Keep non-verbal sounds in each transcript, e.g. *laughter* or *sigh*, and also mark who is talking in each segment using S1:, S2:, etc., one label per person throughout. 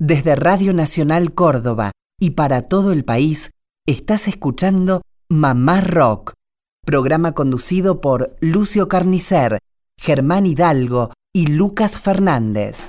S1: Desde Radio Nacional Córdoba y para todo el país, estás escuchando Mamá Rock, programa conducido por Lucio Carnicer, Germán Hidalgo y Lucas Fernández.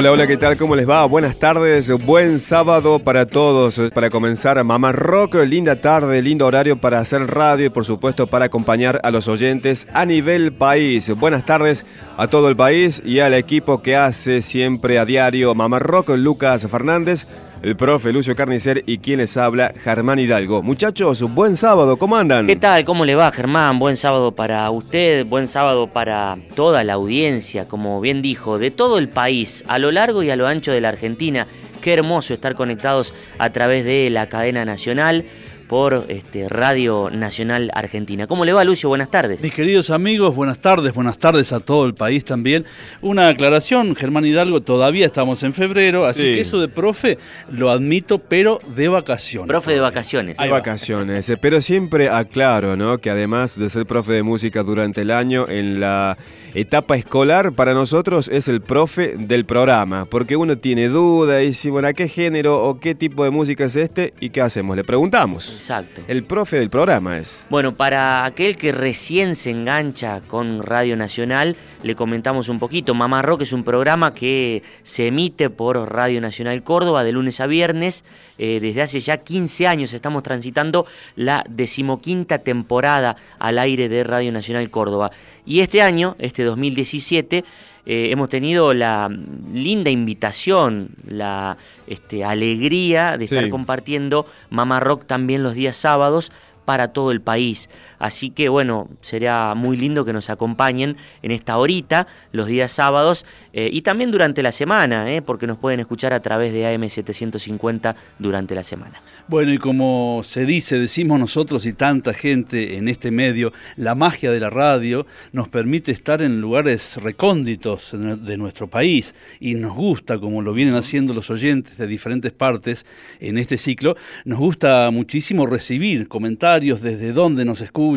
S2: Hola, hola, ¿qué tal? ¿Cómo les va? Buenas tardes, buen sábado para todos. Para comenzar, Mamá Rock, linda tarde, lindo horario para hacer radio y por supuesto para acompañar a los oyentes a nivel país. Buenas tardes a todo el país y al equipo que hace siempre a diario Mamá Rock, Lucas Fernández, el profe Lucio Carnicer y quien les habla, Germán Hidalgo. Muchachos, buen sábado, ¿cómo andan?
S3: ¿Qué tal? ¿Cómo le va, Germán? Buen sábado para usted, buen sábado para toda la audiencia, como bien dijo, de todo el país, a lo largo y a lo ancho de la Argentina. Qué hermoso estar conectados a través de la cadena nacional por este, Radio Nacional Argentina. ¿Cómo le va, Lucio? Buenas tardes.
S4: Mis queridos amigos, buenas tardes, buenas tardes a todo el país también. Una aclaración, Germán Hidalgo, todavía estamos en febrero, así
S2: Sí.
S4: que eso de profe lo admito, pero de vacaciones.
S3: Profe de vacaciones.
S2: Hay vacaciones, eh, pero siempre aclaro, ¿no? Que además de ser profe de música durante el año, en la etapa escolar, para nosotros es el profe del programa, porque uno tiene duda y dice, bueno, ¿a qué género o qué tipo de música es este? ¿Y qué hacemos? Le preguntamos.
S3: Exacto.
S2: El profe del programa es.
S3: Bueno, para aquel que recién se engancha con Radio Nacional, le comentamos un poquito. Mamá Rock es un programa que se emite por Radio Nacional Córdoba de lunes a viernes. Eh, desde hace ya 15 años estamos transitando la decimoquinta temporada al aire de Radio Nacional Córdoba. Y este año, este 2017, eh, hemos tenido la linda invitación, la este, alegría de estar
S2: Sí.
S3: compartiendo Mamá Rock también los días sábados para todo el país. Así que bueno, sería muy lindo que nos acompañen en esta horita, los días sábados, eh, y también durante la semana, eh, porque nos pueden escuchar a través de AM750 durante la semana.
S4: Bueno, y como se dice, decimos nosotros y tanta gente en este medio, la magia de la radio nos permite estar en lugares recónditos de nuestro país y nos gusta, como lo vienen haciendo los oyentes de diferentes partes en este ciclo, nos gusta muchísimo recibir comentarios desde dónde nos escuchan,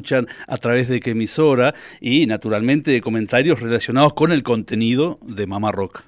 S4: a través de qué emisora y naturalmente comentarios relacionados con el contenido de Mamá Rock.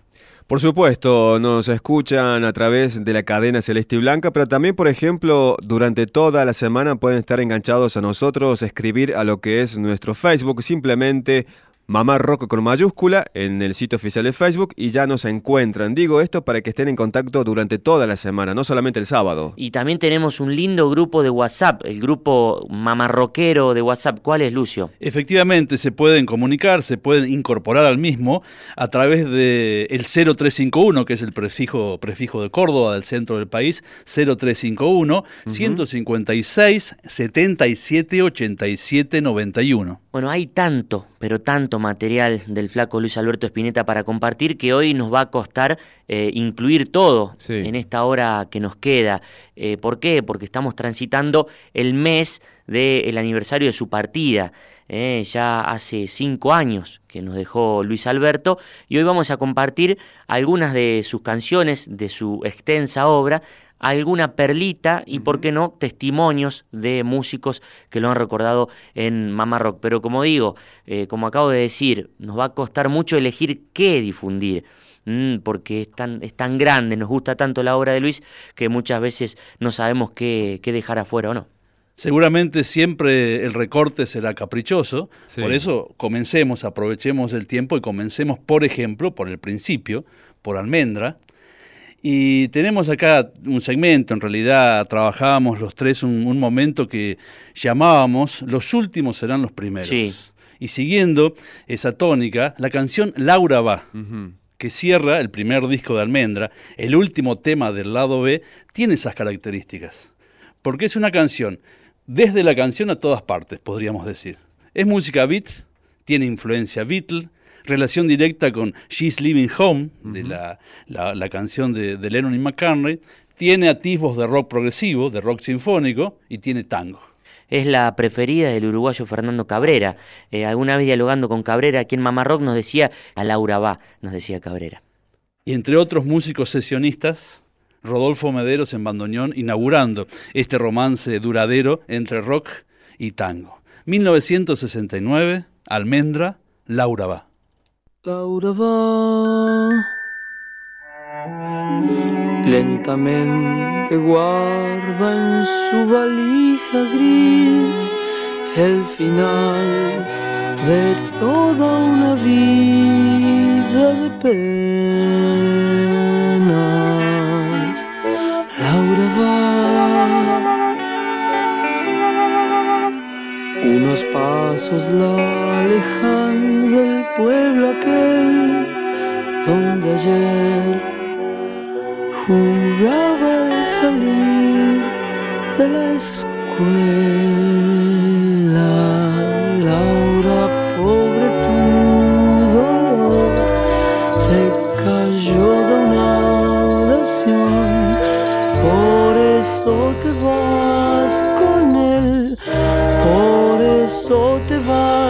S2: Por supuesto, nos escuchan a través de la cadena Celeste y Blanca, pero también, por ejemplo, durante toda la semana pueden estar enganchados a nosotros, escribir a lo que es nuestro Facebook, simplemente Mamá Rock con mayúscula en el sitio oficial de Facebook y ya nos encuentran. Digo esto para que estén en contacto durante toda la semana, no solamente el sábado.
S3: Y también tenemos un lindo grupo de WhatsApp, el grupo mamarroquero de WhatsApp. ¿Cuál es, Lucio?
S4: Efectivamente, se pueden comunicar, se pueden incorporar al mismo a través del el 0351, que es el prefijo, prefijo de Córdoba, del centro del país, 0351 156 77 87 91.
S3: Bueno, hay tanto, pero tanto material del flaco Luis Alberto Espineta para compartir que hoy nos va a costar eh, incluir todo
S2: Sí.
S3: en esta hora que nos queda. Eh, ¿Por qué? Porque estamos transitando el mes del aniversario de su partida. eh, ya hace cinco años que nos dejó Luis Alberto y hoy vamos a compartir algunas de sus canciones, de su extensa obra, alguna perlita y, por qué no, testimonios de músicos que lo han recordado en Mamá Rock. Pero como digo, eh, como acabo de decir, nos va a costar mucho elegir qué difundir. Mm, porque es tan, es tan grande, nos gusta tanto la obra de Luis que muchas veces no sabemos qué, qué dejar afuera o no.
S4: Seguramente siempre el recorte será caprichoso,
S2: Sí.
S4: por eso comencemos, aprovechemos el tiempo y comencemos, por ejemplo, por el principio, por Almendra. Y tenemos acá un segmento, en realidad trabajábamos los tres un, un momento que llamábamos Los últimos serán los primeros.
S3: Sí.
S4: Y siguiendo esa tónica, la canción Laura va, que cierra el primer disco de Almendra, el último tema del lado B, tiene esas características. Porque es una canción, desde la canción a todas partes, podríamos decir. Es música beat, tiene influencia Beatle, relación directa con She's Living Home, de la, la- la canción de, de Lennon y McCartney, tiene atisbos de rock progresivo, de rock sinfónico, y tiene tango.
S3: Es la preferida del uruguayo Fernando Cabrera. Eh, alguna vez dialogando con Cabrera aquí en Mamá Rock nos decía, a Laura va, nos decía Cabrera.
S4: y entre otros músicos sesionistas, Rodolfo Mederos en bandoneón, inaugurando este romance duradero entre rock y tango. 1969, Almendra, Laura va.
S5: Laura va lentamente guarda en su valija gris el final de toda una vida de penas. Laura va unos pasos la alejan pueblo aquel donde ayer jugaba el salir de la escuela. Laura, pobre tu dolor, se cayó de una oración, por eso te vas con él, por eso te vas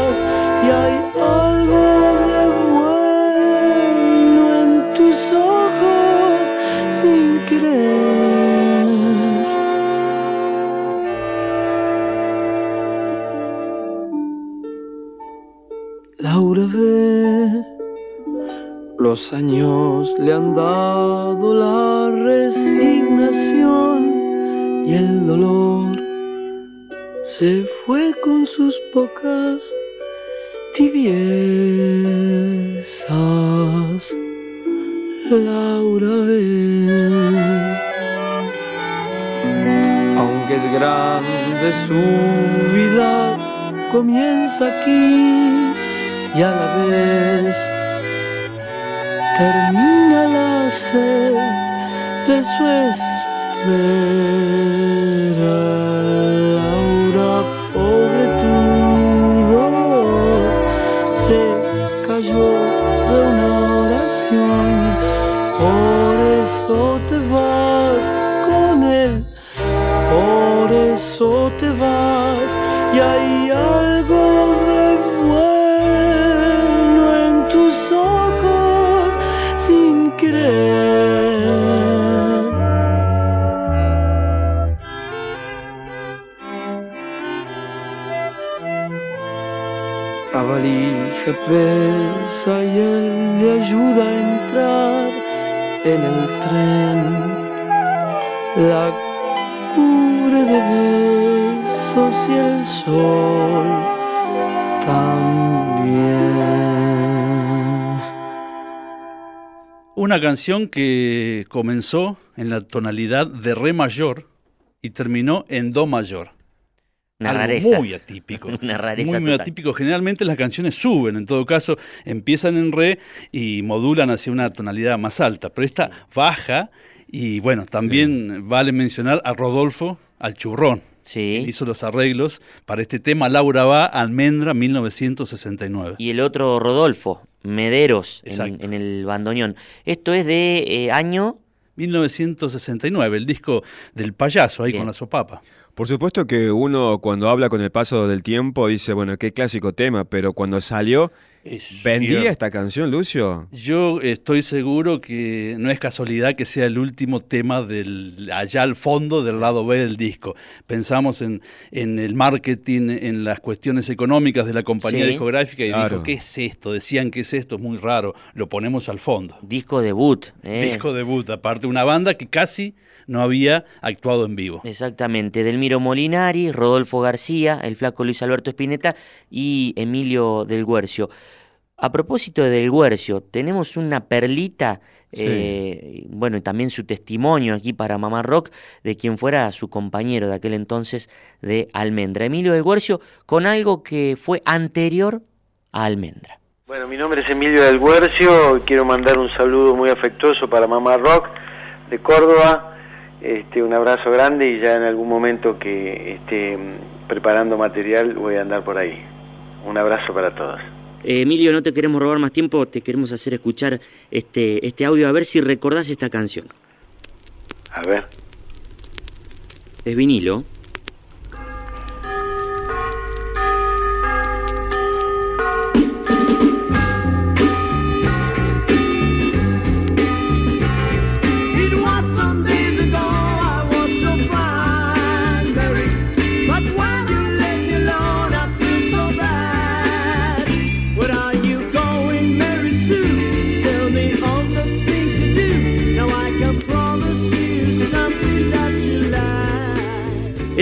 S5: los años le han dado la resignación y el dolor se fue con sus pocas tibiezas. Laura ve, aunque es grande su vida, comienza aquí y a la vez termina la sed de su espera. Pesa y él le ayuda a entrar en el tren. La cubre de besos y el sol también.
S4: Una canción que comenzó en la tonalidad de re mayor y terminó en do mayor.
S3: Una
S4: Algo
S3: rareza.
S4: muy atípico. *laughs*
S3: Una rareza
S4: Muy, muy atípico. Generalmente las canciones suben, en todo caso, empiezan en re y modulan hacia una tonalidad más alta. Pero esta baja y bueno, también vale mencionar a Rodolfo al churrón.
S3: Sí.
S4: Hizo los arreglos para este tema Laura va Almendra 1969.
S3: Y el otro Rodolfo, Mederos, en, el bandoneón. Esto es de eh, año
S4: 1969, el disco del payaso ahí
S3: Bien.
S4: con la sopapa.
S2: Por supuesto que uno cuando habla con el paso del tiempo dice, bueno, qué clásico tema, pero cuando salió ¿Vendía esta canción, Lucio?
S4: Yo estoy seguro que no es casualidad que sea el último tema del allá al fondo del lado B del disco. Pensamos en, en el marketing, en las cuestiones económicas de la compañía discográfica y dijo, ¿qué es esto? Decían que es esto, es muy raro, lo ponemos al fondo.
S3: Disco debut.
S4: ¿eh? Disco debut, aparte una banda que casi no había actuado en vivo.
S3: Exactamente, Delmiro Molinari, Rodolfo García, el flaco Luis Alberto Espineta y Emilio del Guercio. A propósito de Del Guercio, tenemos una perlita, eh, bueno, y también su testimonio aquí para Mamá Rock, de quien fuera su compañero de aquel entonces de Almendra. Emilio del Guercio, con algo que fue anterior a Almendra.
S6: Bueno, mi nombre es Emilio del Guercio, quiero mandar un saludo muy afectuoso para Mamá Rock de Córdoba, este, un abrazo grande y ya en algún momento que esté preparando material voy a andar por ahí. Un abrazo para todos.
S3: Eh, Emilio, no te queremos robar más tiempo, te queremos hacer escuchar este, este audio a ver si recordás esta canción.
S6: A ver.
S3: Es vinilo.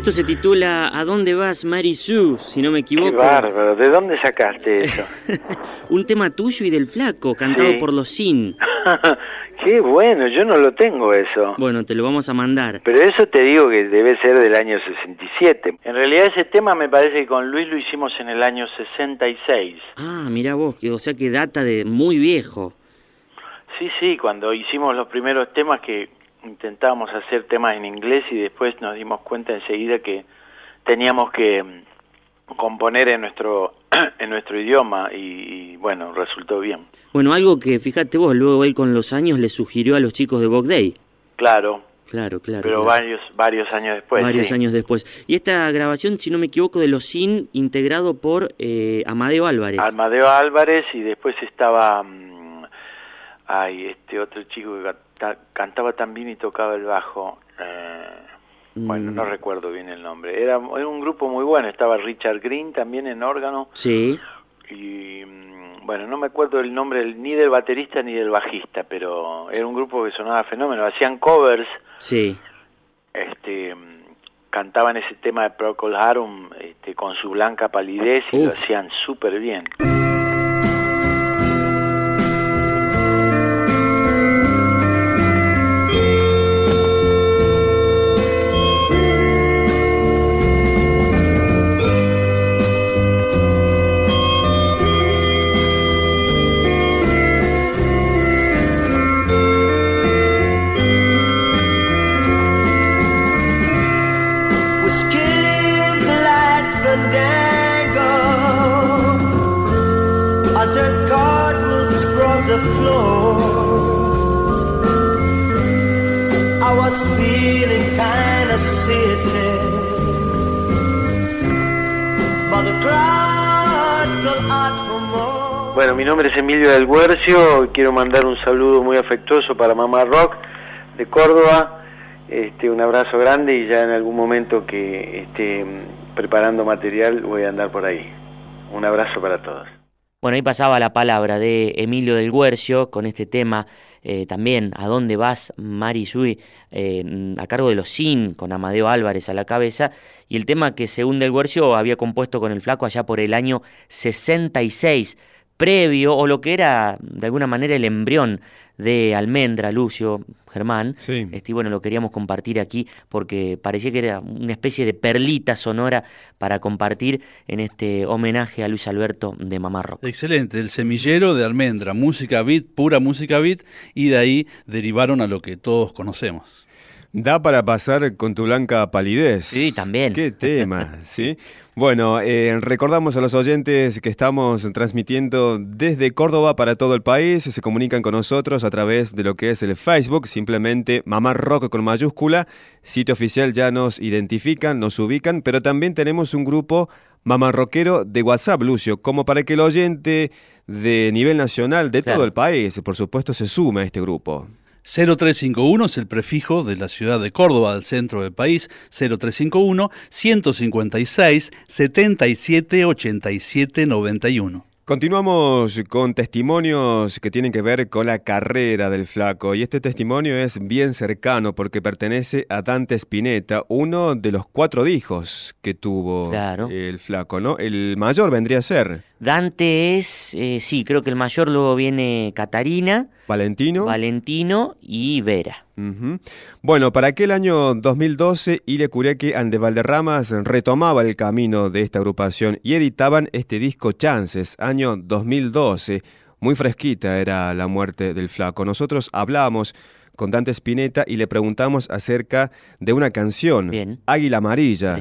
S3: Esto se titula ¿A dónde vas, Marisú? Si no me equivoco.
S6: Qué bárbaro, ¿de dónde sacaste eso? *laughs*
S3: Un tema tuyo y del flaco, cantado por los Sin. *laughs*
S6: Qué bueno, yo no lo tengo eso.
S3: Bueno, te lo vamos a mandar.
S6: Pero eso te digo que debe ser del año 67. En realidad ese tema me parece que con Luis lo hicimos en el año 66.
S3: Ah, mira vos, que, o sea que data de muy viejo.
S6: Sí, sí, cuando hicimos los primeros temas que intentábamos hacer temas en inglés y después nos dimos cuenta enseguida que teníamos que mm, componer en nuestro *clears throat* en nuestro idioma y, bueno, resultó bien.
S3: Bueno, algo que fíjate vos, luego él con los años le sugirió a los chicos de Bog Day.
S6: Claro.
S3: Claro, claro.
S6: Pero varios varios años después.
S3: Varios años después. Y esta grabación, si no me equivoco, de los Sin, integrado por eh, Amadeo Álvarez.
S6: Amadeo Álvarez y después estaba... Mm, ay, este otro chico que cantaba también y tocaba el bajo. Eh, bueno, no mm. recuerdo bien el nombre. Era, un grupo muy bueno. Estaba Richard Green también en órgano.
S3: Sí.
S6: Y mm, bueno, no me acuerdo el nombre ni del baterista ni del bajista, pero era un grupo que sonaba fenómeno. Hacían covers.
S3: Sí.
S6: Este, cantaban ese tema de Procol Harum este, con su blanca palidez y lo hacían súper bien. Bueno, mi nombre es Emilio del Guercio, quiero mandar un saludo muy afectuoso para Mamá Rock de Córdoba, este, un abrazo grande y ya en algún momento que esté preparando material voy a andar por ahí. Un abrazo para todos.
S3: Bueno, ahí pasaba la palabra de Emilio del Guercio con este tema eh, también ¿A dónde vas, Marisui? Eh, a cargo de los Sin, con Amadeo Álvarez a la cabeza, y el tema que según Del Guercio había compuesto con el flaco allá por el año 66 previo o lo que era de alguna manera el embrión de Almendra, Lucio, Germán.
S2: Sí.
S3: Este, bueno, lo queríamos compartir aquí porque parecía que era una especie de perlita sonora para compartir en este homenaje a Luis Alberto de Mamá Rock.
S4: Excelente, el semillero de Almendra, música beat, pura música beat, y de ahí derivaron a lo que todos conocemos.
S2: Da para pasar con tu blanca palidez.
S3: Sí, también.
S2: Qué tema, ¿sí? Bueno, eh, recordamos a los oyentes que estamos transmitiendo desde Córdoba para todo el país. Se comunican con nosotros a través de lo que es el Facebook, simplemente Mamá Rock con mayúscula. Sitio oficial ya nos identifican, nos ubican, pero también tenemos un grupo mamarroquero de WhatsApp, Lucio, como para que el oyente de nivel nacional de todo el país. Por supuesto, se suma a este grupo.
S4: 0351 es el prefijo de la ciudad de Córdoba, al centro del país. 0351 156 77 87 91.
S2: Continuamos con testimonios que tienen que ver con la carrera del flaco y este testimonio es bien cercano porque pertenece a Dante Spinetta, uno de los cuatro hijos que tuvo el flaco, ¿no? El mayor vendría a ser.
S3: Dante es, eh, sí, creo que el mayor, luego viene Catarina.
S2: Valentino.
S3: Valentino y Vera.
S2: Bueno, para aquel año 2012, Ile Cureque ande Valderramas retomaba el camino de esta agrupación y editaban este disco Chances, año 2012. Muy fresquita era la muerte del flaco. Nosotros hablamos con Dante Spinetta y le preguntamos acerca de una canción, Águila Amarilla,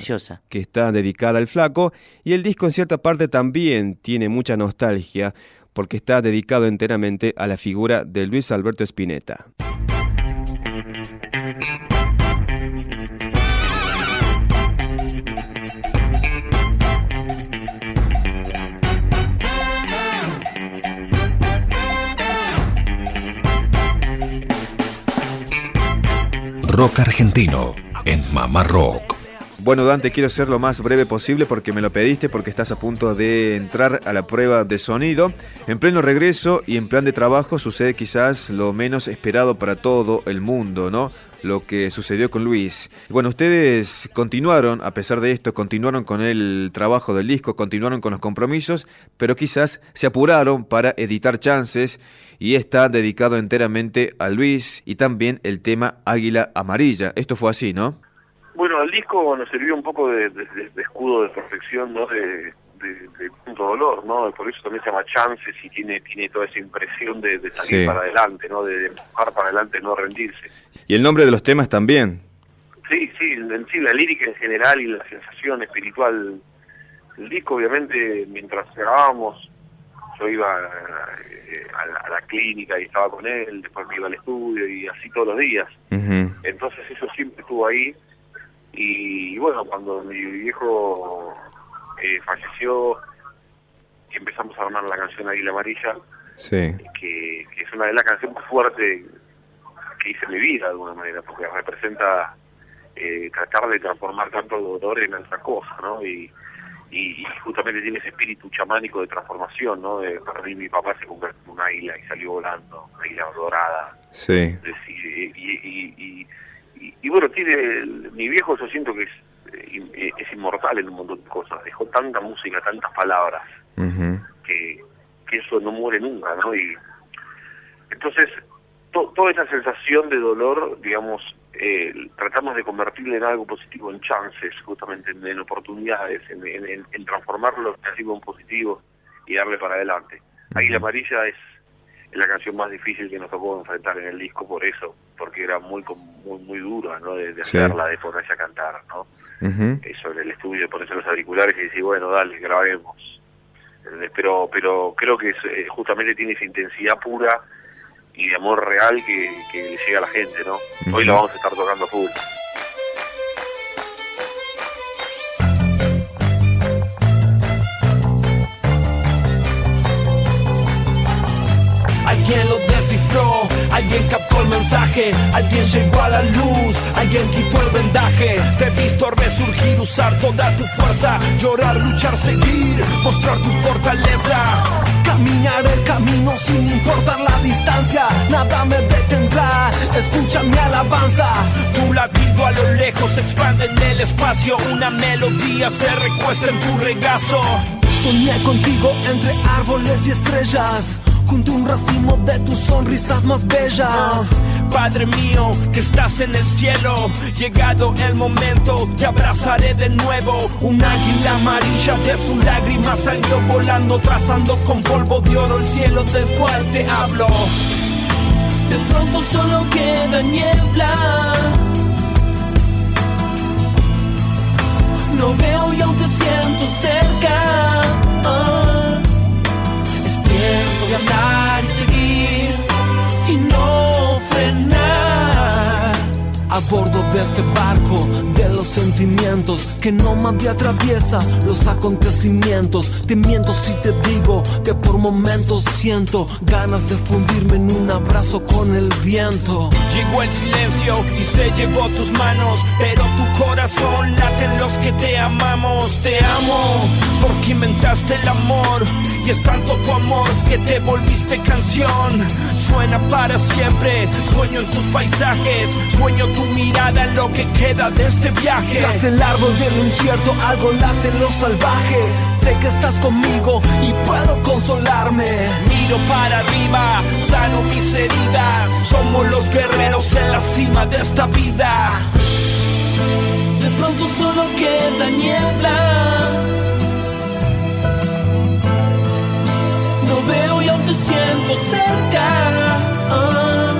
S2: que está dedicada al flaco, y el disco en cierta parte también tiene mucha nostalgia porque está dedicado enteramente a la figura de Luis Alberto Spinetta.
S7: Argentino en Mamá Rock.
S2: Bueno, Dante, quiero ser lo más breve posible porque me lo pediste, porque estás a punto de entrar a la prueba de sonido. En pleno regreso y en plan de trabajo sucede quizás lo menos esperado para todo el mundo, ¿no? Lo que sucedió con Luis. Bueno, ustedes continuaron, a pesar de esto, continuaron con el trabajo del disco, continuaron con los compromisos, pero quizás se apuraron para editar chances y está dedicado enteramente a Luis y también el tema Águila Amarilla. Esto fue así, ¿no?
S8: Bueno, el disco nos sirvió un poco de, escudo de protección, ¿no? De, punto dolor, ¿no? Por eso también se llama Chances y tiene, tiene toda esa impresión de, salir para adelante, ¿no? De, empujar para adelante, no rendirse.
S2: ¿Y el nombre de los temas también?
S8: Sí, sí, en sí, la lírica en general y la sensación espiritual del disco, obviamente, mientras grabábamos, yo iba eh, a, la, clínica y estaba con él, después me iba al estudio y así todos los días. Entonces eso siempre estuvo ahí. Y, bueno, cuando mi viejo eh, falleció, empezamos a armar la canción Águila Amarilla, que, es una de las canciones más fuertes que hice en mi vida de alguna manera, porque representa eh, tratar de transformar tanto dolor en otra cosa, ¿no? Y, y, justamente tiene ese espíritu chamánico de transformación, ¿no? De, para mí mi papá se convirtió en un águila y salió volando, una águila dorada.
S2: Sí.
S8: y, y, bueno, tiene, mi viejo yo siento que es, eh, es inmortal en un montón de cosas, dejó tanta música, tantas palabras, que, que eso no muere nunca, ¿no? Y entonces, toda esa sensación de dolor, digamos, eh, tratamos de convertirlo en algo positivo, en chances, justamente en, oportunidades, en, en, transformar lo negativo en positivo y darle para adelante. Ahí la amarilla es, la canción más difícil que nos tocó enfrentar en el disco por eso, porque era muy muy, muy dura, ¿no? De, hacerla, de ponerse a cantar, ¿no? Eso en el estudio, ponerse los auriculares y decir, bueno, dale, grabemos. Pero, pero creo que eh, justamente tiene esa intensidad pura y de amor real que, que le llega a la gente, ¿no? Hoy lo vamos a estar tocando full.
S9: Alguien llegó a la luz, alguien quitó el vendaje. Te he visto resurgir, usar toda tu fuerza, llorar, luchar, seguir, mostrar tu fortaleza. Caminar el camino sin importar la distancia, nada me detendrá. Escucha mi alabanza. Tu latido a lo lejos se expande en el espacio. Una melodía se recuesta en tu regazo. Soñé contigo entre árboles y estrellas un racimo de tus sonrisas más bellas. Padre mío, que estás en el cielo, llegado el momento, te abrazaré de nuevo. Un águila amarilla de su lágrima salió volando, trazando con polvo de oro el cielo del cual te hablo. De pronto solo queda niebla. No veo y aún te siento de este barco de los sentimientos que no me atraviesa los acontecimientos. Te miento si te digo que por momentos siento ganas de fundirme en un abrazo con el viento.
S10: Llegó el silencio y se llevó tus manos, pero tu corazón late en los que te amamos. Te amo porque inventaste el amor y es tanto tu amor que te volviste canción. Suena para siempre, sueño en tus paisajes, sueño tu mirada en lo que queda de este viaje.
S9: Tras el árbol de lo incierto, algo late en lo salvaje. Sé que estás conmigo y puedo consolarme.
S10: Miro para arriba, sano mis heridas. Somos los guerreros en la cima de esta vida.
S9: De pronto solo queda niebla veo y aún te siento cerca. Ah,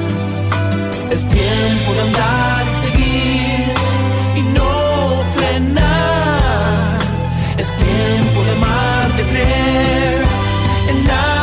S9: es tiempo de andar y seguir y no frenar. Es tiempo de amar, de creer en algo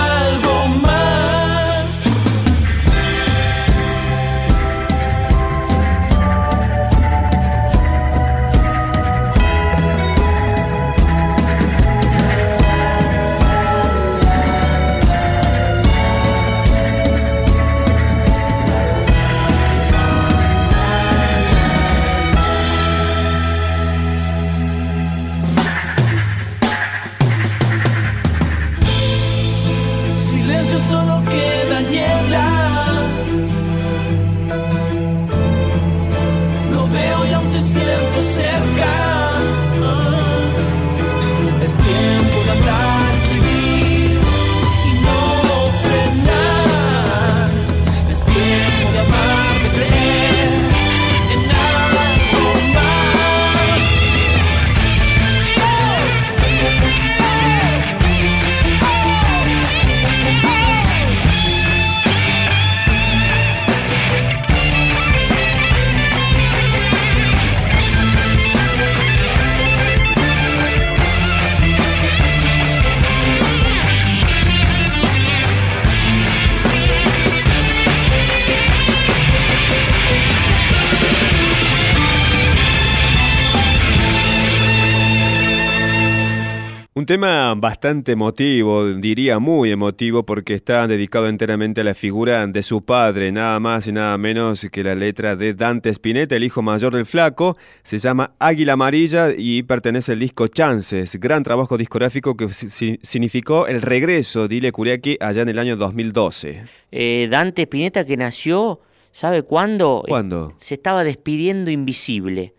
S2: tema bastante emotivo, diría muy emotivo, porque está dedicado enteramente a la figura de su padre, nada más y nada menos que la letra de Dante Spinetta, el hijo mayor del flaco, se llama Águila Amarilla y pertenece al disco Chances, gran trabajo discográfico que significó el regreso de Ile Curiaki allá en el año 2012.
S3: Eh, Dante Spinetta que nació, ¿sabe cuándo?
S2: ¿Cuándo?
S3: se estaba despidiendo invisible.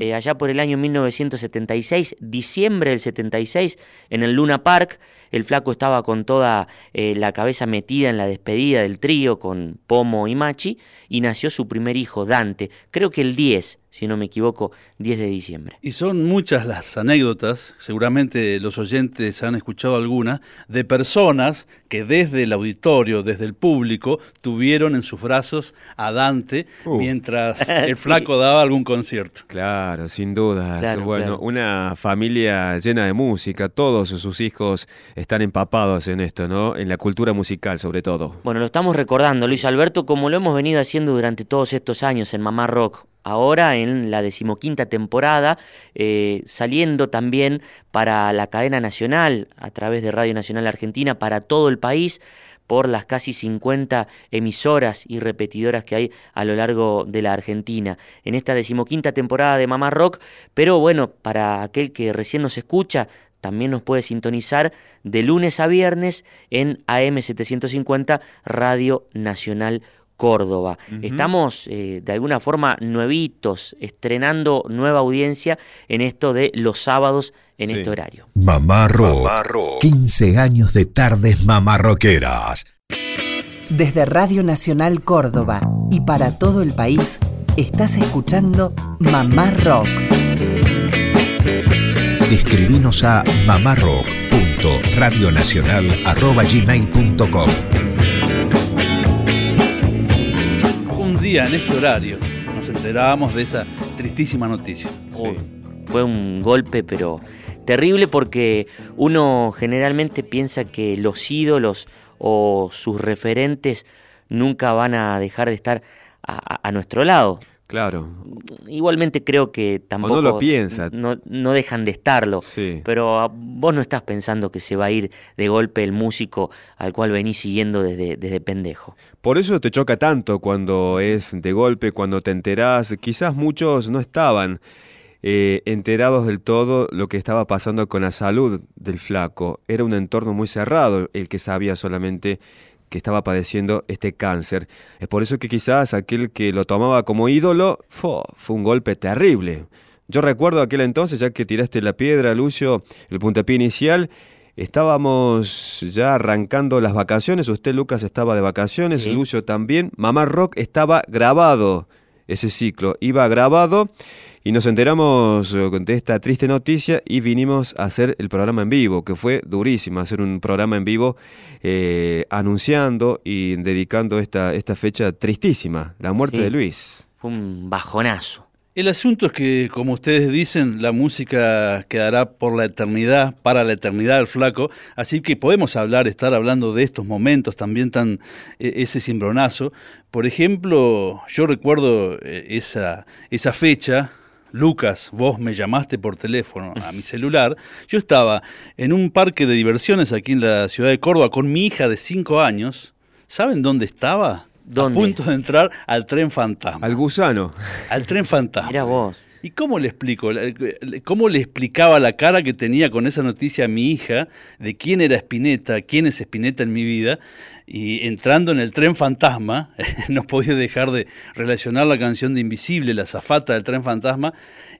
S3: Eh, allá por el año 1976, diciembre del 76, en el Luna Park, el flaco estaba con toda eh, la cabeza metida en la despedida del trío con Pomo y Machi, y nació su primer hijo, Dante, creo que el 10, si no me equivoco, 10 de diciembre.
S4: Y son muchas las anécdotas, seguramente los oyentes han escuchado algunas, de personas que desde el auditorio, desde el público, tuvieron en sus brazos a Dante uh. mientras *laughs* el flaco daba algún concierto.
S2: Claro, sin duda. bueno, una familia llena de música, todos sus hijos están empapados en esto, ¿no? En la cultura musical sobre todo.
S3: Bueno, lo estamos recordando, Luis Alberto, como lo hemos venido haciendo durante todos estos años en Mamá Rock ahora en la decimoquinta temporada, eh, saliendo también para la cadena nacional a través de Radio Nacional Argentina para todo el país por las casi 50 emisoras y repetidoras que hay a lo largo de la Argentina. En esta decimoquinta temporada de Mamá Rock, pero bueno, para aquel que recién nos escucha, también nos puede sintonizar de lunes a viernes en AM750 Radio Nacional Córdoba. Estamos eh, de alguna forma nuevitos, estrenando nueva audiencia en esto de los sábados en este horario.
S7: Mamá Rock, 15 años de tardes mamarroqueras.
S1: Desde Radio Nacional Córdoba y para todo el país, estás escuchando Mamá Rock.
S7: Escribinos a mamarrock.radionacional.gmail.com
S4: en este horario nos enterábamos de esa tristísima noticia.
S3: Fue un golpe, pero terrible porque uno generalmente piensa que los ídolos o sus referentes nunca van a dejar de estar a, nuestro lado.
S2: Claro.
S3: Igualmente creo que tampoco...
S2: no lo piensa.
S3: No, no dejan de estarlo.
S2: Sí.
S3: Pero vos no estás pensando que se va a ir de golpe el músico al cual venís siguiendo desde, desde pendejo.
S2: Por eso te choca tanto cuando es de golpe, cuando te enterás. Quizás muchos no estaban eh, enterados del todo lo que estaba pasando con la salud del flaco. Era un entorno muy cerrado el que sabía solamente que estaba padeciendo este cáncer. Es por eso que quizás aquel que lo tomaba como ídolo fue un golpe terrible. Yo recuerdo aquel entonces, ya que tiraste la piedra, Lucio, el puntapié inicial, estábamos ya arrancando las vacaciones, usted Lucas estaba de vacaciones, Lucio también, Mamá Rock estaba grabado ese ciclo, iba grabado y nos enteramos eh, de esta triste noticia y vinimos a hacer el programa en vivo, que fue durísimo hacer un programa en vivo eh, anunciando y dedicando esta, esta fecha tristísima, la muerte de Luis.
S3: Fue un bajonazo.
S4: El asunto es que, como ustedes dicen, la música quedará por la eternidad, para la eternidad del flaco, así que podemos hablar, estar hablando de estos momentos también tan, e, ese cimbronazo. Por ejemplo, yo recuerdo eh, esa, esa fecha, Lucas, vos me llamaste por teléfono a mi celular, yo estaba en un parque de diversiones aquí en la ciudad de Córdoba con mi hija de 5 años. ¿Saben dónde estaba? A punto de entrar al tren fantasma.
S2: Al gusano.
S4: Al tren fantasma.
S3: Mira vos.
S4: ¿Y cómo le explico? ¿Cómo le explicaba la cara que tenía con esa noticia a mi hija de quién era Spinetta, quién es Spinetta en mi vida? Y entrando en el tren fantasma, *laughs* no podía dejar de relacionar la canción de Invisible, la zafata del tren fantasma,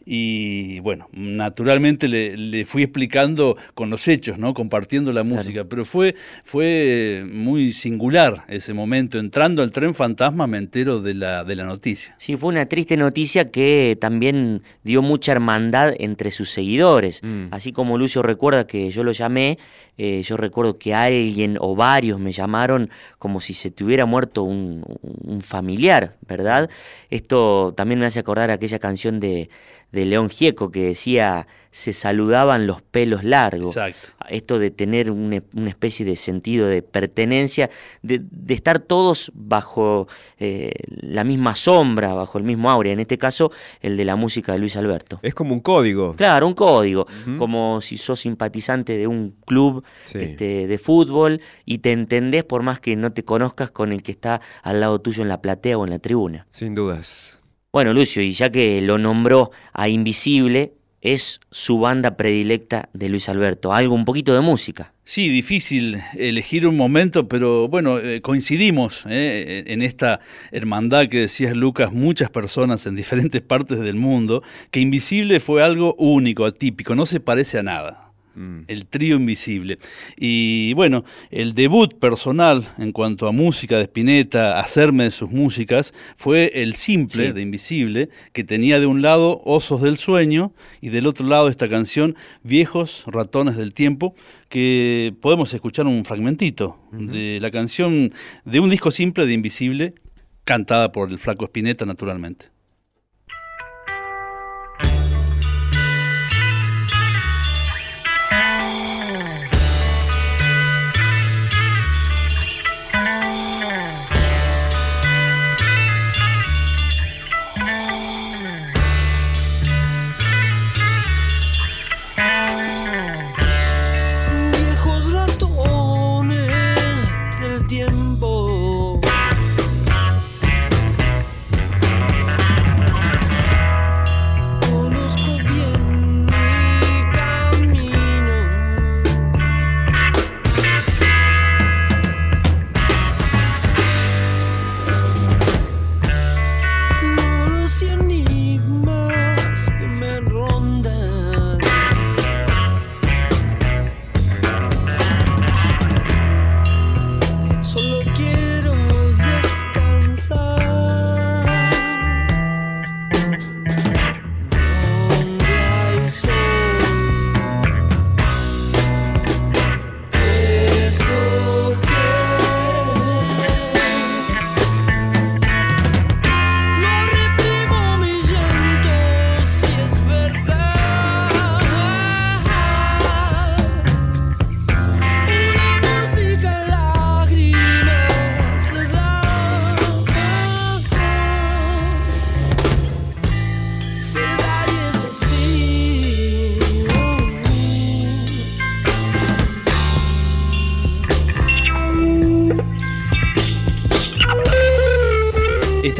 S4: y bueno, naturalmente le, fui explicando con los hechos, ¿no? compartiendo la música, pero fue, fue muy singular ese momento. Entrando al tren fantasma me entero de la, de la noticia.
S3: Sí, fue una triste noticia que también dio mucha hermandad entre sus seguidores. Mm. Así como Lucio recuerda que yo lo llamé, eh, yo recuerdo que alguien o varios me llamaron como si se te hubiera muerto un, familiar, ¿verdad? Esto también me hace acordar aquella canción de, de León Gieco que decía se saludaban los pelos largos. Esto de tener una, especie de sentido de pertenencia, de, estar todos bajo eh, la misma sombra, bajo el mismo aurea, en este caso el de la música de Luis Alberto.
S2: Es como un código.
S3: Claro, un código, como si sos simpatizante de un club este, de fútbol y te entendés por más que no te conozcas con el que está al lado tuyo en la platea o en la tribuna.
S2: Sin dudas.
S3: Bueno, Lucio, y ya que lo nombró a Invisible, es su banda predilecta de Luis Alberto, algo un poquito de música.
S4: Sí, difícil elegir un momento, pero bueno, eh, coincidimos eh, en esta hermandad que decías Lucas, muchas personas en diferentes partes del mundo, que Invisible fue algo único, atípico, no se parece a nada. Mm. El trío invisible. Y bueno, el debut personal en cuanto a música de Spinetta, hacerme de sus músicas, fue el simple de Invisible, que tenía de un lado Osos del Sueño y del otro lado esta canción Viejos Ratones del Tiempo, que podemos escuchar un fragmentito de la canción de un disco simple de Invisible, cantada por el flaco Spinetta naturalmente.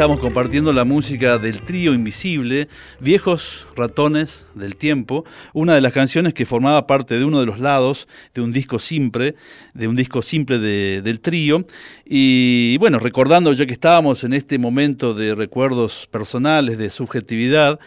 S4: Estamos compartiendo la música del trío Invisible, Viejos Ratones del Tiempo, una de las canciones que formaba parte de uno de los lados de un disco simple, de un disco simple del trío. Y bueno, recordando ya que estábamos en este momento de recuerdos personales, de subjetividad,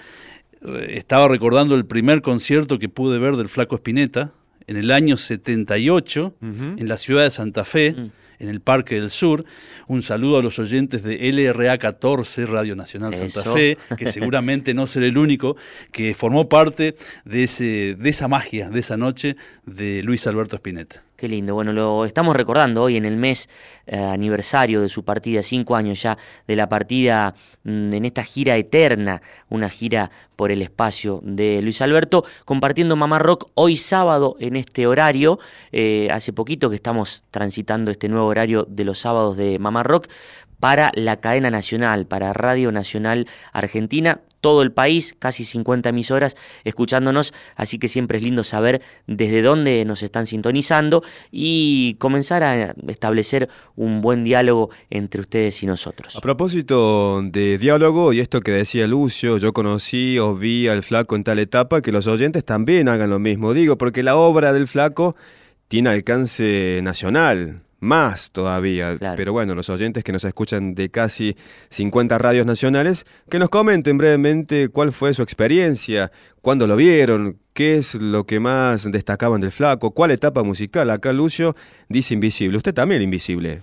S4: estaba recordando el primer concierto que pude ver del Flaco Espineta en el año 78 en la ciudad de Santa Fe. Mm en el Parque del Sur. Un saludo a los oyentes de LRA 14, Radio Nacional Santa Fe, que *laughs* seguramente no será el único, que formó parte de, ese, de esa magia, de esa noche de Luis Alberto Spinetta.
S3: Qué lindo. Bueno, lo estamos recordando hoy en el mes eh, aniversario de su partida, cinco años ya de la partida mm, en esta gira eterna, una gira por el espacio de Luis Alberto, compartiendo Mamá Rock hoy sábado en este horario. Eh, hace poquito que estamos transitando este nuevo horario de los sábados de Mamá Rock para la cadena nacional, para Radio Nacional Argentina, todo el país, casi 50 emisoras escuchándonos, así que siempre es lindo saber desde dónde nos están sintonizando y comenzar a establecer un buen diálogo entre ustedes y nosotros.
S2: A propósito de diálogo y esto que decía Lucio, yo conocí o vi al flaco en tal etapa que los oyentes también hagan lo mismo, digo, porque la obra del flaco tiene alcance nacional más todavía. Pero bueno, los oyentes que nos escuchan de casi 50 radios nacionales, que nos comenten brevemente cuál fue su experiencia, cuándo lo vieron, qué es lo que más destacaban del flaco, cuál etapa musical. Acá Lucio dice Invisible, usted también Invisible.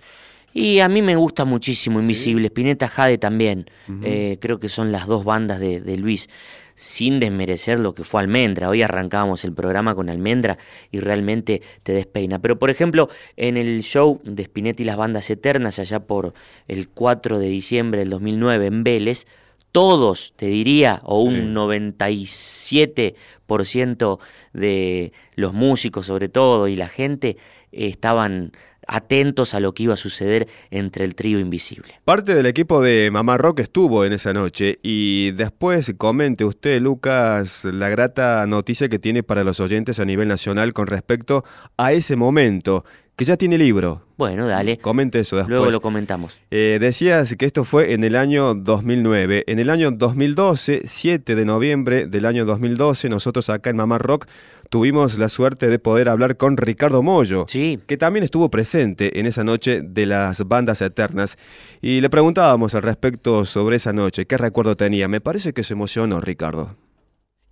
S3: Y a mí me gusta muchísimo Invisible, Spinetta Jade también. Eh, creo que son las dos bandas de, de Luis sin desmerecer lo que fue Almendra. Hoy arrancábamos el programa con Almendra y realmente te despeina. Pero por ejemplo, en el show de Spinetti y las bandas eternas, allá por el 4 de diciembre del 2009 en Vélez, todos, te diría, o un 97% de los músicos sobre todo y la gente estaban atentos a lo que iba a suceder entre el trío invisible.
S2: Parte del equipo de Mamá Rock estuvo en esa noche y después comente usted, Lucas, la grata noticia que tiene para los oyentes a nivel nacional con respecto a ese momento que ya tiene libro.
S3: Bueno, dale.
S2: Comente eso después.
S3: Luego lo comentamos.
S2: Eh, decías que esto fue en el año 2009. En el año 2012, 7 de noviembre del año 2012, nosotros acá en Mamá Rock tuvimos la suerte de poder hablar con Ricardo Mollo,
S3: sí.
S2: que también estuvo presente en esa noche de las bandas eternas. Y le preguntábamos al respecto sobre esa noche, qué recuerdo tenía. Me parece que se emocionó, Ricardo.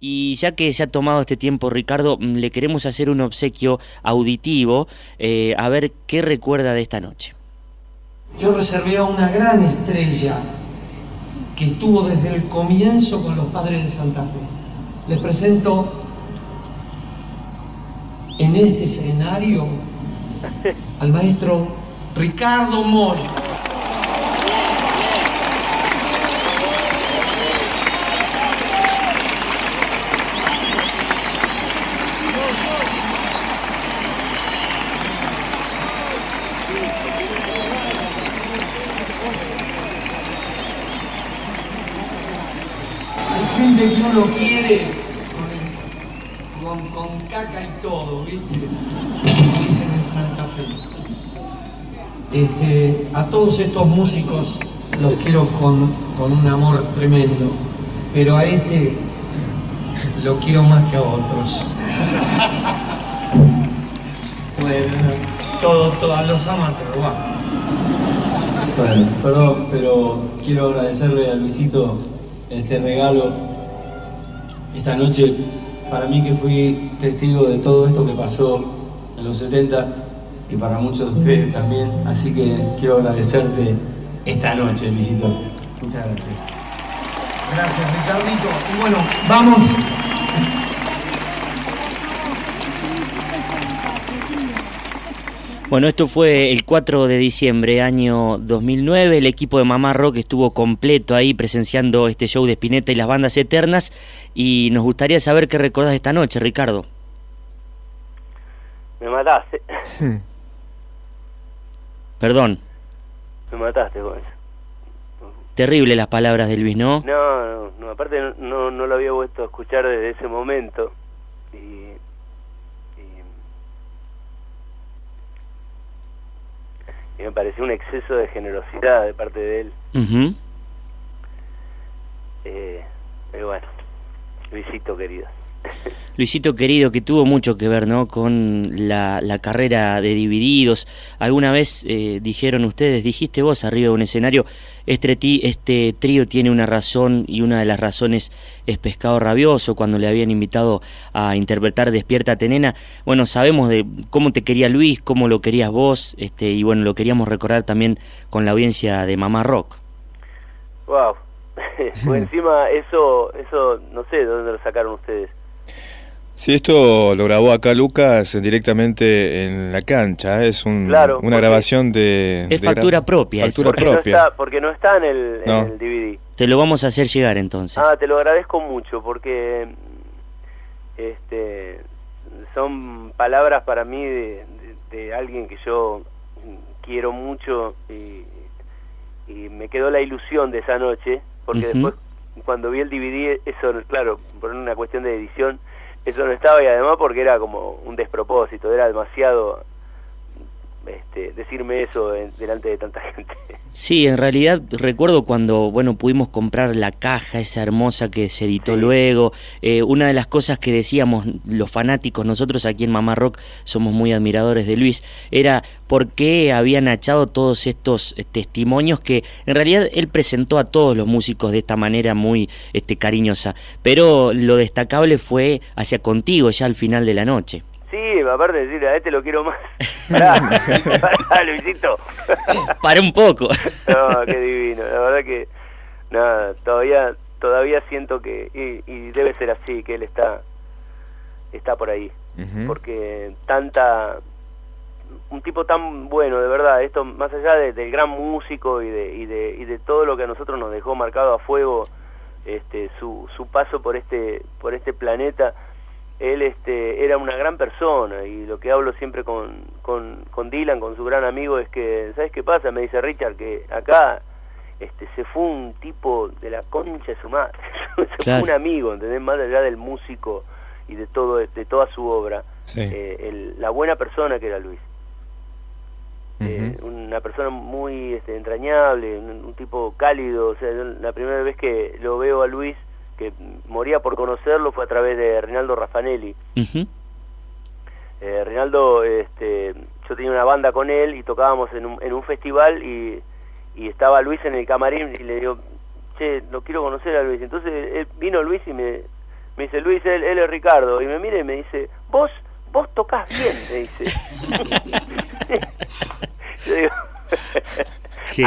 S3: Y ya que se ha tomado este tiempo, Ricardo, mm, le queremos hacer un obsequio auditivo, eh, a ver qué recuerda de esta noche.
S11: Yo reservé a una gran estrella que estuvo desde el comienzo con los padres de Santa Fe. Les presento en este escenario al maestro Ricardo Moyo. que uno quiere Este, a todos estos músicos los quiero con, un amor tremendo, pero a este lo quiero más que a otros. *laughs* bueno, todo, todo, a los amateurs,
S12: Bueno, perdón, pero quiero agradecerle a Luisito este regalo esta noche, para mí que fui testigo de todo esto que pasó en los 70 y para muchos de ustedes también, así que quiero agradecerte esta noche, visito. Muchas gracias.
S11: Gracias, Ricardito. Y bueno, vamos
S3: Bueno, esto fue el 4 de diciembre, año 2009. El equipo de Mamá Rock estuvo completo ahí presenciando este show de Spinetta y las bandas eternas. Y nos gustaría saber qué recordás esta noche, Ricardo.
S13: Me mataste.
S3: Perdón.
S13: Me mataste con
S3: Terrible las palabras de Luis,
S13: ¿no? No, no, aparte no, no lo había vuelto a escuchar desde ese momento. Y me pareció un exceso de generosidad de parte de él. Eh, pero bueno, Luisito querido.
S3: Luisito querido, que tuvo mucho que ver ¿no? con la, carrera de Divididos. Alguna vez eh, dijeron ustedes, dijiste vos arriba de un escenario, este, este trío tiene una razón y una de las razones es Pescado Rabioso, cuando le habían invitado a interpretar Despierta Tenena. Bueno, sabemos de cómo te quería Luis, cómo lo querías vos, este, y bueno, lo queríamos recordar también con la audiencia de Mamá Rock.
S13: Wow, *laughs* pues encima eso, eso no sé de dónde lo sacaron ustedes.
S2: Sí, esto lo grabó acá Lucas directamente en la cancha, ¿eh? es un, una grabación de...
S3: Es factura propia.
S2: Factura
S13: porque,
S2: propia.
S13: No está, porque no está en el, DVD.
S3: Te lo vamos a hacer llegar entonces.
S13: Ah, te lo agradezco mucho porque este, son palabras para mí de, alguien que yo quiero mucho y, me quedó la ilusión de esa noche, porque después cuando vi el DVD, eso, claro, por una cuestión de edición, eso no estaba y además porque era como un despropósito, era demasiado este, decirme eso delante de tanta *laughs* gente.
S3: Sí, en realidad recuerdo cuando bueno pudimos comprar la caja esa hermosa que se editó luego. Eh, una de las cosas que decíamos los fanáticos, nosotros aquí en Mamá Rock somos muy admiradores de Luis, era por qué habían echado todos estos eh, testimonios que en realidad él presentó a todos los músicos de esta manera muy este, cariñosa. Pero lo destacable fue hacia contigo ya al final de la noche.
S13: Sí, aparte de decir, a este lo quiero más. *laughs* Pará, Luisito.
S3: Para un poco.
S13: no, qué divino. La verdad que, nada, todavía todavía siento que, y, debe ser así, que él está, está por ahí. Porque tanta, un tipo tan bueno, de verdad, esto más allá del gran músico y de, y, de, y de todo lo que a nosotros nos dejó marcado a fuego, este, su, su paso por este, por este planeta, él este, era una gran persona y lo que hablo siempre con, con, Dylan, con su gran amigo, es que, ¿sabes qué pasa? Me dice Richard que acá este, se fue un tipo de la concha de su madre, *laughs* se fue un amigo, ¿entendés? Más allá del músico y de todo de toda su obra, eh, la buena persona que era Luis. Eh, una persona muy este, entrañable, un, tipo cálido, o sea, la primera vez que lo veo a Luis que moría por conocerlo fue a través de Rinaldo Raffanelli. eh, Rinaldo, este, yo tenía una banda con él y tocábamos en un, en un festival y, y, estaba Luis en el camarín y le digo, che, no quiero conocer a Luis. Entonces vino Luis y me, me dice, Luis, él, él, es Ricardo. Y me mira y me dice, vos, vos tocas bien, me dice. *laughs* yo digo,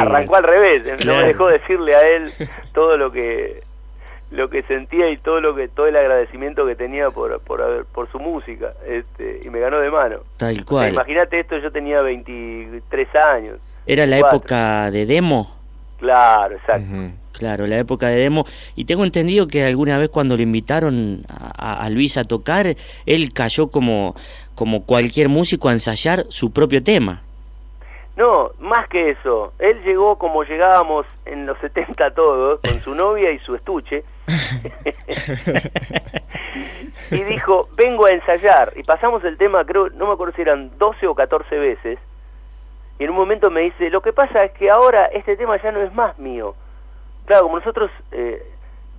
S13: *laughs* arrancó al revés, no me dejó decirle a él todo lo que lo que sentía y todo lo que todo el agradecimiento que tenía por por por su música este y me ganó de mano
S3: tal cual
S13: imagínate esto yo tenía 23 años
S3: era la época de demo
S13: claro exacto
S3: Claro, la época de demo. Y tengo entendido que alguna vez cuando le invitaron a, a, Luis a tocar, él cayó como, como cualquier músico a ensayar su propio tema.
S13: No, más que eso. Él llegó como llegábamos en los 70 todos, con su novia y su estuche. Y dijo, vengo a ensayar. Y pasamos el tema, creo, no me acuerdo si eran 12 o 14 veces. Y en un momento me dice, lo que pasa es que ahora este tema ya no es más mío. Claro, como nosotros, eh,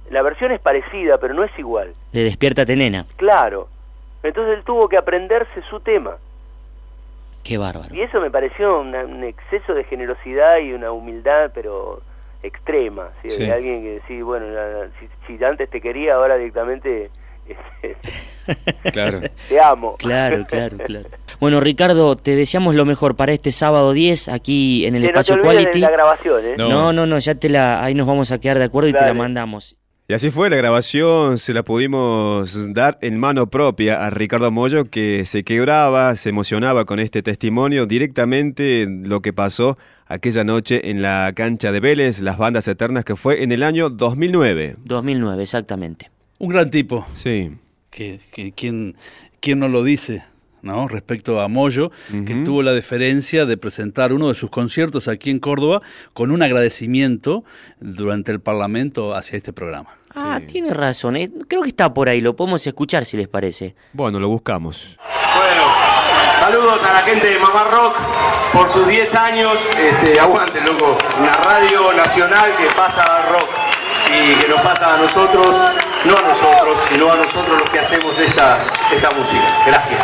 S13: la versión es parecida, pero no es igual.
S3: De Despiértate Nena.
S13: Claro. Entonces él tuvo que aprenderse su tema.
S3: Qué bárbaro.
S13: Y eso me pareció un exceso de generosidad y una humildad, pero extrema, ¿sí? de alguien que sí, bueno, si, antes te quería, ahora directamente *laughs* este,
S2: claro.
S13: te amo.
S3: Claro, *laughs* claro, claro. Bueno, Ricardo, te deseamos lo mejor para este sábado 10 aquí en el espacio Quality.
S13: la grabación, ¿eh?
S3: No. no, no, ya te la ahí nos vamos a quedar de acuerdo y te la mandamos.
S2: Y así fue, la grabación se la pudimos dar en mano propia a Ricardo Moyo, que se quebraba, se emocionaba con este testimonio directamente lo que pasó aquella noche en la cancha de Vélez, las bandas eternas, que fue en el año 2009.
S3: 2009, exactamente.
S4: Un gran tipo.
S2: Sí.
S4: Que, que ¿quién, ¿Quién no lo dice? ¿No? respecto a Moyo, que tuvo la deferencia de presentar uno de sus conciertos aquí en Córdoba con un agradecimiento durante el Parlamento hacia este programa.
S3: Ah, tiene razón, eh. creo que está por ahí, lo podemos escuchar si les parece.
S2: Bueno, lo buscamos.
S14: Bueno, saludos a la gente de Mamá Rock por sus 10 años, este, aguante loco, una radio nacional que pasa rock. y que nos pasa a nosotros, no a nosotros, sino a nosotros los que hacemos esta, esta música. Gracias.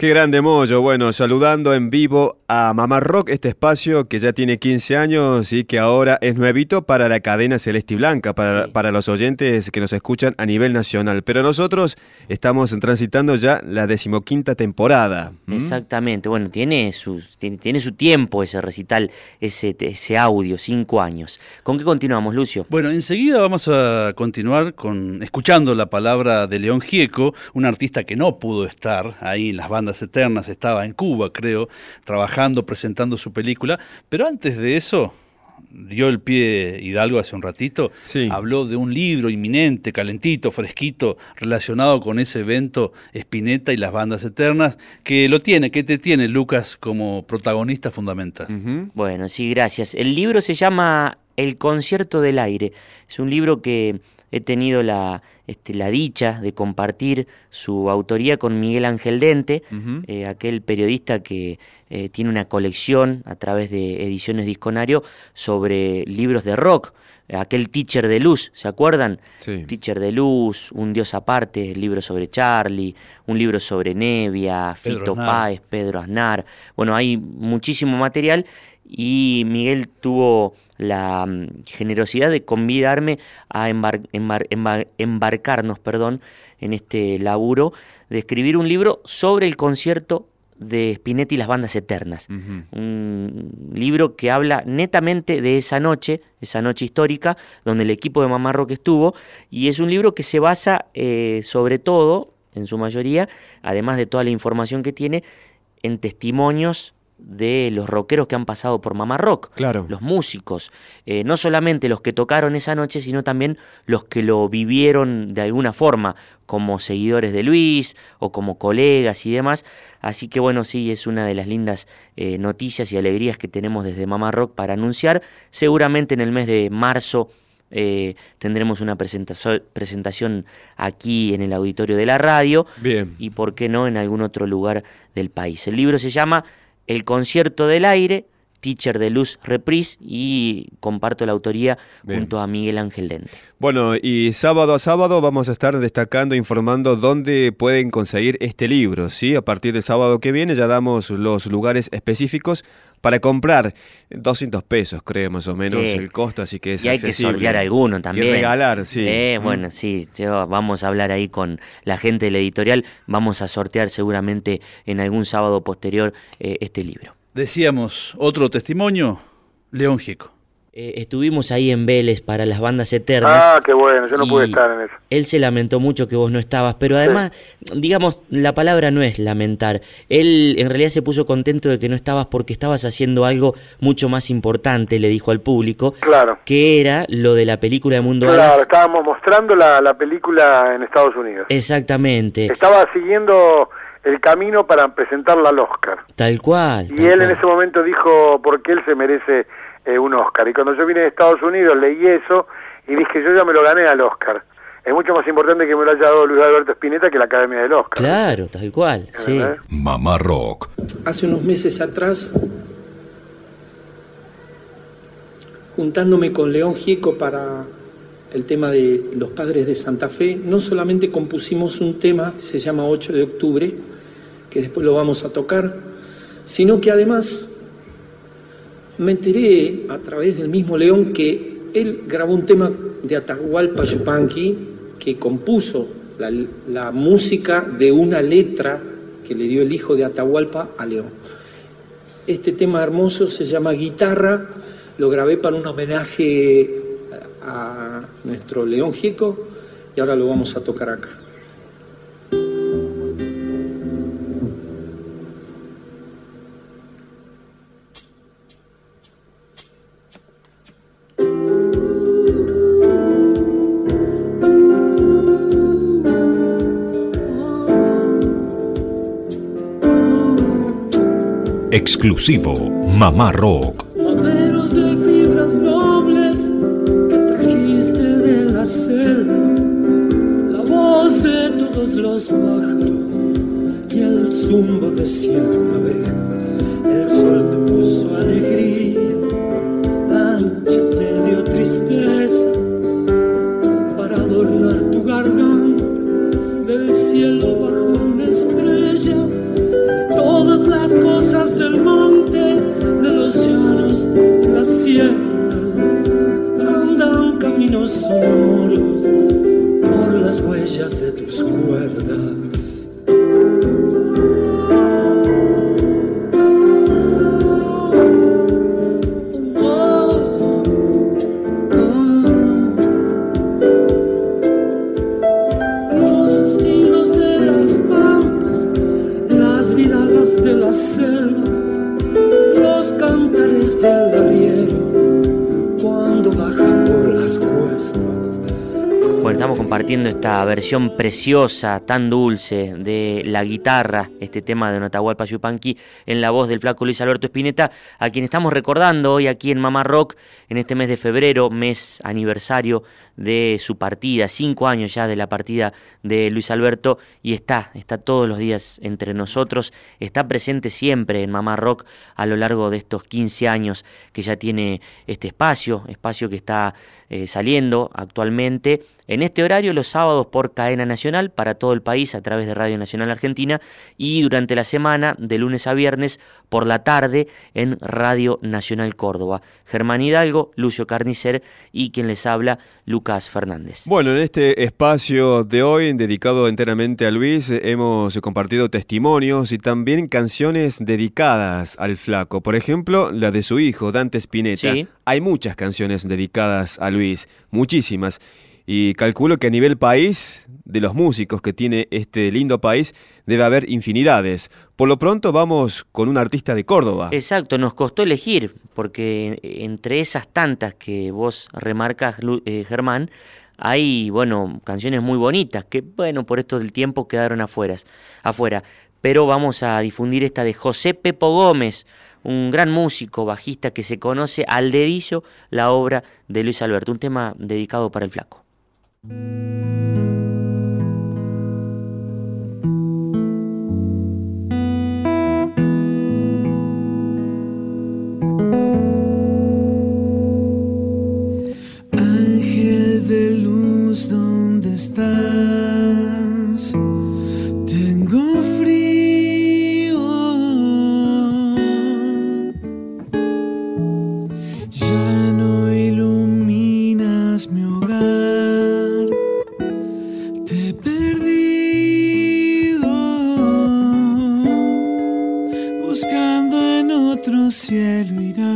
S2: Qué grande mollo. Bueno, saludando en vivo a Mamá Rock, este espacio que ya tiene 15 años y que ahora es nuevito para la cadena Celeste y Blanca, para, para los oyentes que nos escuchan a nivel nacional. Pero nosotros estamos transitando ya la decimoquinta temporada.
S3: Exactamente. Bueno, tiene su, tiene, tiene, su tiempo ese recital, ese, ese audio, cinco años. ¿Con qué continuamos, Lucio?
S4: Bueno, enseguida vamos a continuar con escuchando la palabra de León Gieco, un artista que no pudo estar ahí en las bandas Eternas, estaba en Cuba, creo, trabajando, presentando su película, pero antes de eso, dio el pie Hidalgo hace un ratito, habló de un libro inminente, calentito, fresquito, relacionado con ese evento Spinetta y las bandas eternas, que lo tiene, que te tiene Lucas como protagonista fundamental.
S3: Bueno, sí, gracias. El libro se llama El concierto del aire. Es un libro que he tenido la, este, la dicha de compartir su autoría con Miguel Ángel Dente, eh, aquel periodista que eh, tiene una colección a través de Ediciones Disconario sobre libros de rock. Aquel Teacher de Luz, ¿se acuerdan? Teacher de Luz, Un Dios Aparte, el libro sobre Charlie, un libro sobre Nevia, Fito Páez, Pedro Aznar. Bueno, hay muchísimo material y Miguel tuvo la mm, generosidad de convidarme a embarcarnos perdón, en este laburo de escribir un libro sobre el concierto de Spinetti y las bandas eternas. Un libro que habla netamente de esa noche, esa noche histórica, donde el equipo de Mamá Rock estuvo, y es un libro que se basa eh, sobre todo, en su mayoría, además de toda la información que tiene, en testimonios de los rockeros que han pasado por Mamá Rock,
S2: claro.
S3: los músicos, eh, no solamente los que tocaron esa noche, sino también los que lo vivieron de alguna forma, como seguidores de Luis o como colegas y demás. Así que bueno, sí, es una de las lindas eh, noticias y alegrías que tenemos desde Mamá Rock para anunciar. Seguramente en el mes de marzo eh, tendremos una presentación aquí en el auditorio de la radio.
S2: Bien.
S3: Y por qué no en algún otro lugar del país. El libro se llama el concierto del aire, Teacher de Luz Reprise y comparto la autoría junto a Miguel Ángel Dente.
S2: Bueno, y sábado a sábado vamos a estar destacando, informando dónde pueden conseguir este libro, ¿sí? A partir de sábado que viene ya damos los lugares específicos para comprar 200 pesos, creo, más o menos el costo, así que es
S3: Y hay que sortear alguno también.
S2: Y regalar, sí.
S3: Eh, bueno, sí, vamos a hablar ahí con la gente de la editorial, vamos a sortear seguramente en algún sábado posterior eh, este libro.
S4: Decíamos, otro testimonio, León Gico.
S3: Eh, estuvimos ahí en Vélez para las bandas eternas.
S15: Ah, qué bueno, yo no pude estar en eso.
S3: Él se lamentó mucho que vos no estabas, pero además, digamos, la palabra no es lamentar. Él en realidad se puso contento de que no estabas porque estabas haciendo algo mucho más importante, le dijo al público.
S15: Claro.
S3: Que era lo de la película de Mundo
S15: Claro, estábamos mostrando la, la película en Estados Unidos.
S3: Exactamente.
S15: Estaba siguiendo el camino para presentarla al Oscar.
S3: Tal cual.
S15: Y él en ese momento dijo porque él se merece eh, un Oscar. Y cuando yo vine de Estados Unidos leí eso y dije, yo ya me lo gané al Oscar. Es mucho más importante que me lo haya dado Luis Alberto Spinetta que la Academia del Oscar.
S3: Claro, tal cual, sí.
S7: Mamá Rock.
S11: Hace unos meses atrás, juntándome con León Gieco para el tema de los padres de Santa Fe, no solamente compusimos un tema que se llama 8 de octubre, que después lo vamos a tocar, sino que además me enteré a través del mismo León que él grabó un tema de Atahualpa Yupanqui que compuso la, música de una letra que le dio el hijo de Atahualpa a León. Este tema hermoso se llama Guitarra, lo grabé para un homenaje a nuestro León Gico y ahora lo vamos a tocar acá.
S7: Exclusivo Mamá Rock.
S3: Preciosa, tan dulce, de la guitarra, este tema de Notahualpa Yupanqui, en la voz del flaco Luis Alberto Spinetta, a quien estamos recordando hoy aquí en Mamá Rock, en este mes de febrero, mes aniversario de su partida, cinco años ya de la partida de Luis Alberto, y está, está todos los días entre nosotros, está presente siempre en Mamá Rock a lo largo de estos 15 años que ya tiene este espacio, espacio que está eh, saliendo actualmente en este horario los sábados por cadena nacional para todo el país a través de Radio Nacional Argentina y durante la semana de lunes a viernes por la tarde en Radio Nacional Córdoba. Germán Hidalgo, Lucio Carnicer y quien les habla, Lucas Fernández.
S2: Bueno, en este espacio de hoy dedicado enteramente a Luis hemos compartido testimonios y también canciones dedicadas al flaco. Por ejemplo, la de su hijo, Dante Spinetta. Hay muchas canciones dedicadas a Luis, muchísimas. Y calculo que a nivel país, de los músicos que tiene este lindo país, debe haber infinidades. Por lo pronto vamos con un artista de Córdoba.
S3: Exacto, nos costó elegir, porque entre esas tantas que vos remarcas, eh, Germán, hay, bueno, canciones muy bonitas que, bueno, por esto del tiempo quedaron afuera, afuera. Pero vamos a difundir esta de José Pepo Gómez, un gran músico, bajista que se conoce al dedillo la obra de Luis Alberto, un tema dedicado para el flaco.
S16: Ángel de luz, ¿dónde estás? Cielo irás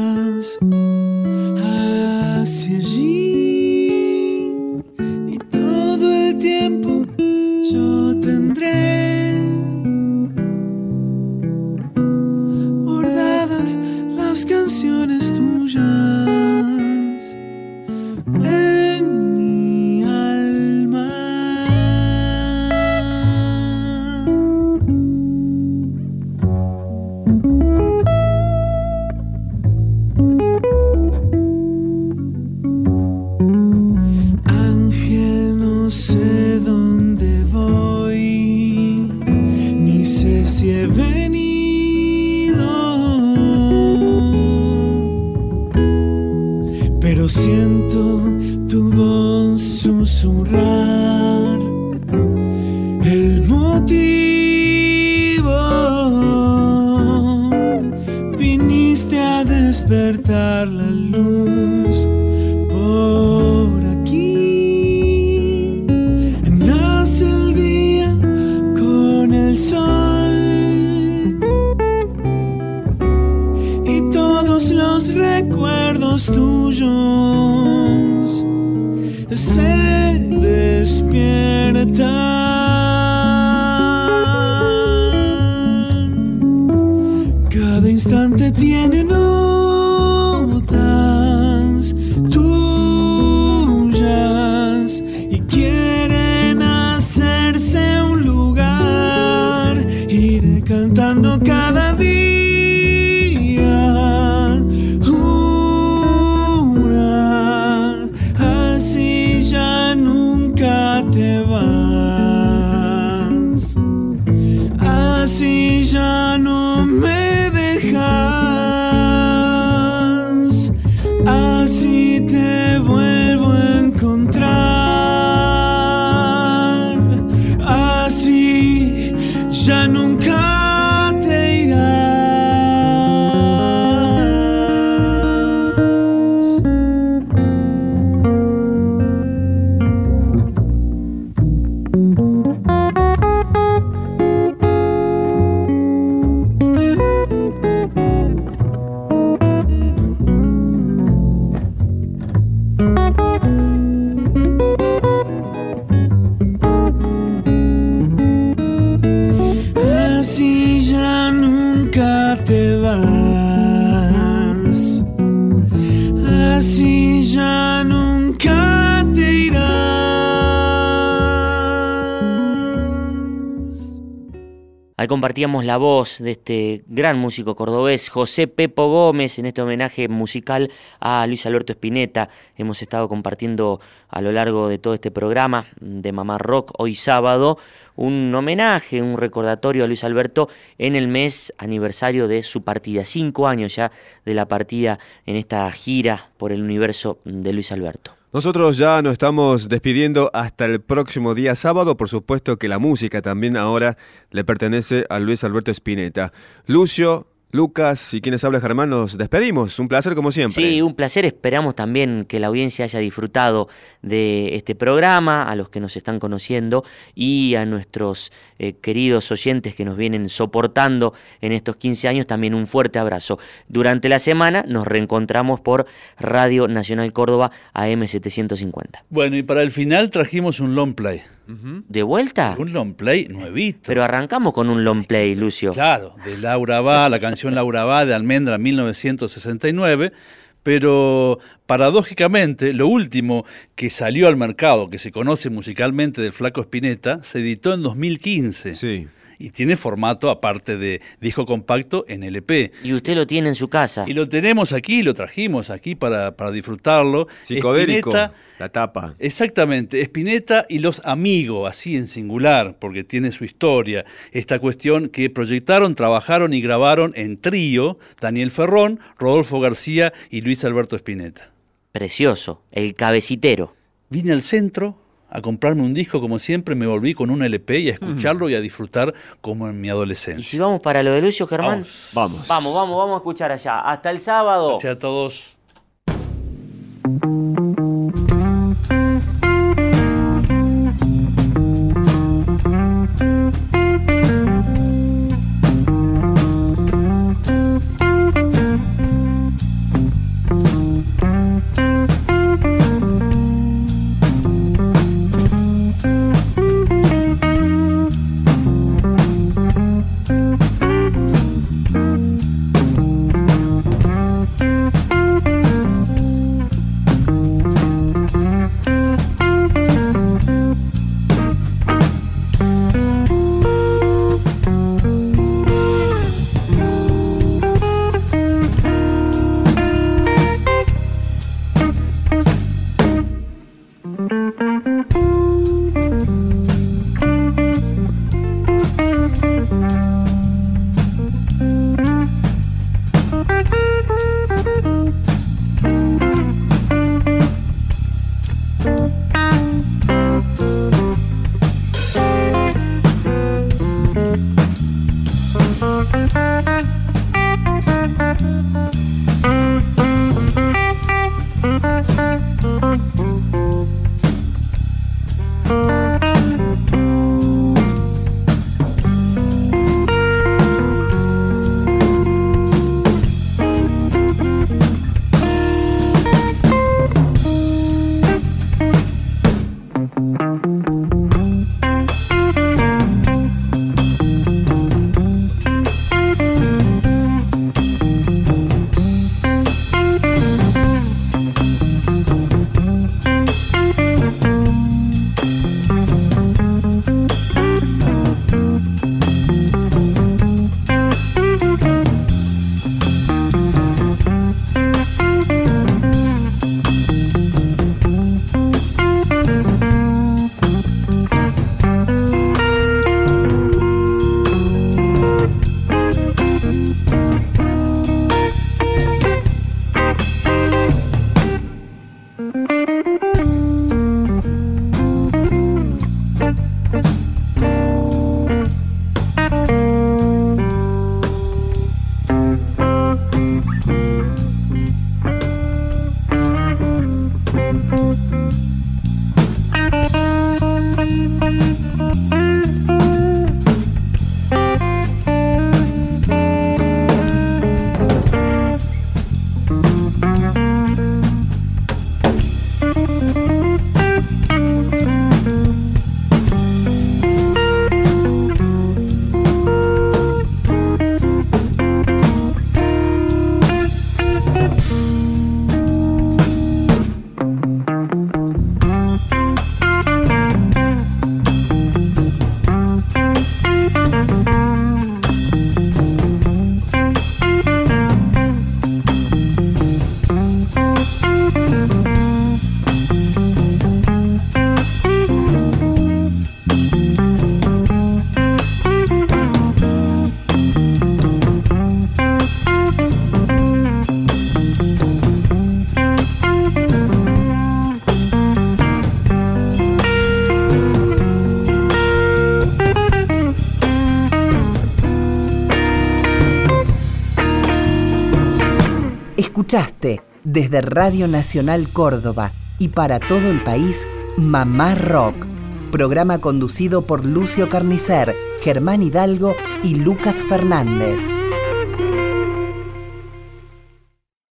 S16: cada día. Una, así ya nunca te vas. Así ya
S3: la voz de este gran músico cordobés, José Pepo Gómez, en este homenaje musical a Luis Alberto Spinetta. Hemos estado compartiendo a lo largo de todo este programa de Mamá Rock hoy sábado un homenaje, un recordatorio a Luis Alberto en el mes aniversario de su partida, cinco años ya de la partida en esta gira por el universo de Luis Alberto.
S2: Nosotros ya nos estamos despidiendo hasta el próximo día sábado. Por supuesto que la música también ahora le pertenece a Luis Alberto Spinetta. Lucio, Lucas y quienes habla Germán, nos despedimos. Un placer como siempre.
S3: Sí, un placer. Esperamos también que la audiencia haya disfrutado de este programa, a los que nos están conociendo y a nuestros eh, queridos oyentes que nos vienen soportando en estos 15 años, también un fuerte abrazo. Durante la semana nos reencontramos por Radio Nacional Córdoba AM750.
S4: Bueno, y para el final trajimos un long play.
S3: ¿De vuelta?
S4: Un long play nuevito.
S3: Pero arrancamos con un long play, Lucio.
S4: Claro, de Laura Va, la canción Laura Va de Almendra 1969. Pero paradójicamente, lo último que salió al mercado, que se conoce musicalmente del Flaco Spinetta, se editó en 2015.
S2: Sí
S4: y tiene formato aparte de disco compacto en LP.
S3: Y usted lo tiene en su casa.
S4: Y lo tenemos aquí, lo trajimos aquí para, para disfrutarlo.
S2: Psicodélico, la tapa.
S4: Exactamente, Espineta y los amigos, así en singular, porque tiene su historia. Esta cuestión que proyectaron, trabajaron y grabaron en trío Daniel Ferrón, Rodolfo García y Luis Alberto Espineta.
S3: Precioso, el cabecitero.
S4: Vine al centro, a comprarme un disco como siempre, me volví con un LP y a escucharlo y a disfrutar como en mi adolescencia. ¿Y
S3: si vamos para lo de Lucio Germán?
S4: Vamos.
S3: Vamos, vamos, vamos, a escuchar allá. Hasta el sábado.
S4: Gracias a todos.
S1: Desde Radio Nacional Córdoba y para todo el país Mamá Rock, programa conducido por Lucio Carnicer, Germán Hidalgo y Lucas Fernández.